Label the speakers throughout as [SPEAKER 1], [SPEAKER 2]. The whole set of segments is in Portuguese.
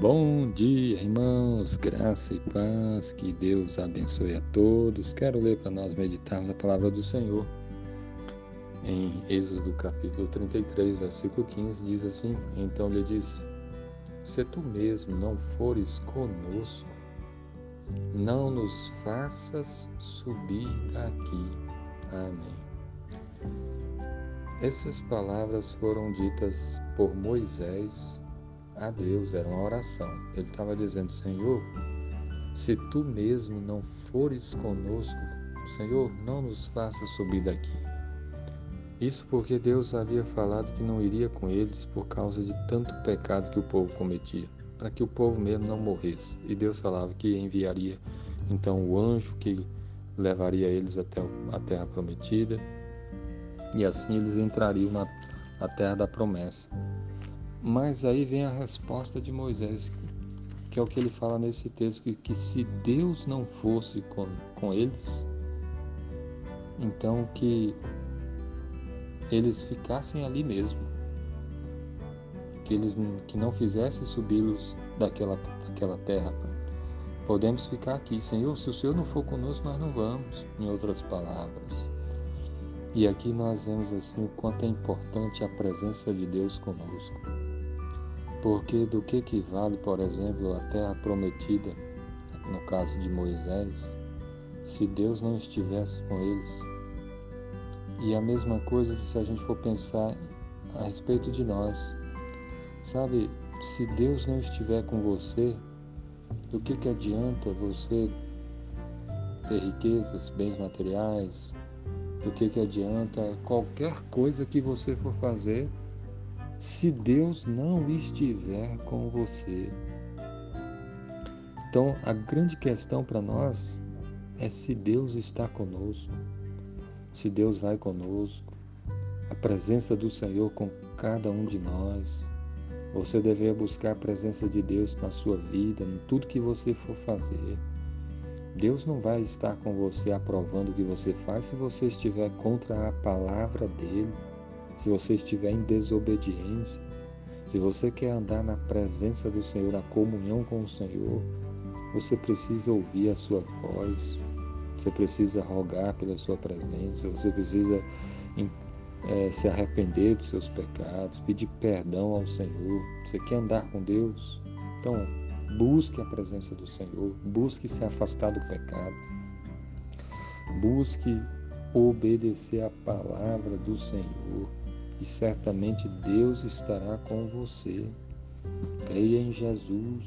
[SPEAKER 1] Bom dia, irmãos, graça e paz, que Deus abençoe a todos. Quero ler para nós meditarmos a palavra do Senhor. Em Êxodo capítulo 33, versículo 15, diz assim: Então lhe disse: Se tu mesmo não fores conosco, não nos faças subir daqui. Amém. Essas palavras foram ditas por Moisés a Deus, era uma oração. Ele estava dizendo: Senhor, se tu mesmo não fores conosco, Senhor, não nos faça subir daqui. Isso porque Deus havia falado que não iria com eles por causa de tanto pecado que o povo cometia, para que o povo mesmo não morresse. E Deus falava que enviaria então o anjo que levaria eles até a terra prometida, e assim eles entrariam na, terra da promessa. Mas aí vem a resposta de Moisés, que é o que ele fala nesse texto, que, que se Deus não fosse com, com eles, então que eles ficassem ali mesmo, que eles que não fizessem subi-los daquela, daquela terra. Podemos ficar aqui, Senhor, se o Senhor não for conosco, nós não vamos, em outras palavras. E aqui nós vemos assim o quanto é importante a presença de Deus conosco. Porque do que, que vale, por exemplo, a terra prometida, no caso de Moisés, se Deus não estivesse com eles? E a mesma coisa se a gente for pensar a respeito de nós. Sabe, se Deus não estiver com você, do que, que adianta você ter riquezas, bens materiais? Do que, que adianta qualquer coisa que você for fazer se Deus não estiver com você. Então, a grande questão para nós é se Deus está conosco, se Deus vai conosco, a presença do Senhor com cada um de nós. Você deveria buscar a presença de Deus na sua vida, em tudo que você for fazer. Deus não vai estar com você aprovando o que você faz se você estiver contra a palavra dele se você estiver em desobediência, se você quer andar na presença do Senhor, na comunhão com o Senhor, você precisa ouvir a sua voz, você precisa rogar pela sua presença, você precisa é, se arrepender dos seus pecados, pedir perdão ao Senhor. Você quer andar com Deus? Então, busque a presença do Senhor, busque se afastar do pecado, busque obedecer a palavra do Senhor e certamente Deus estará com você. Creia em Jesus,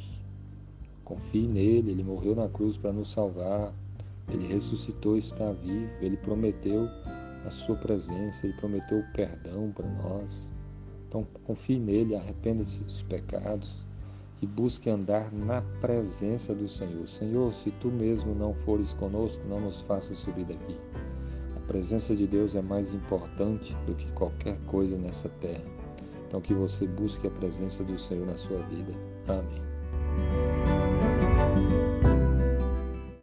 [SPEAKER 1] confie nele, ele morreu na cruz para nos salvar, ele ressuscitou e está vivo, ele prometeu a sua presença, ele prometeu perdão para nós. Então confie nele, arrependa-se dos pecados e busque andar na presença do Senhor. Senhor, se tu mesmo não fores conosco, não nos faças subir daqui. Presença de Deus é mais importante do que qualquer coisa nessa terra. Então que você busque a presença do Senhor na sua vida. Amém.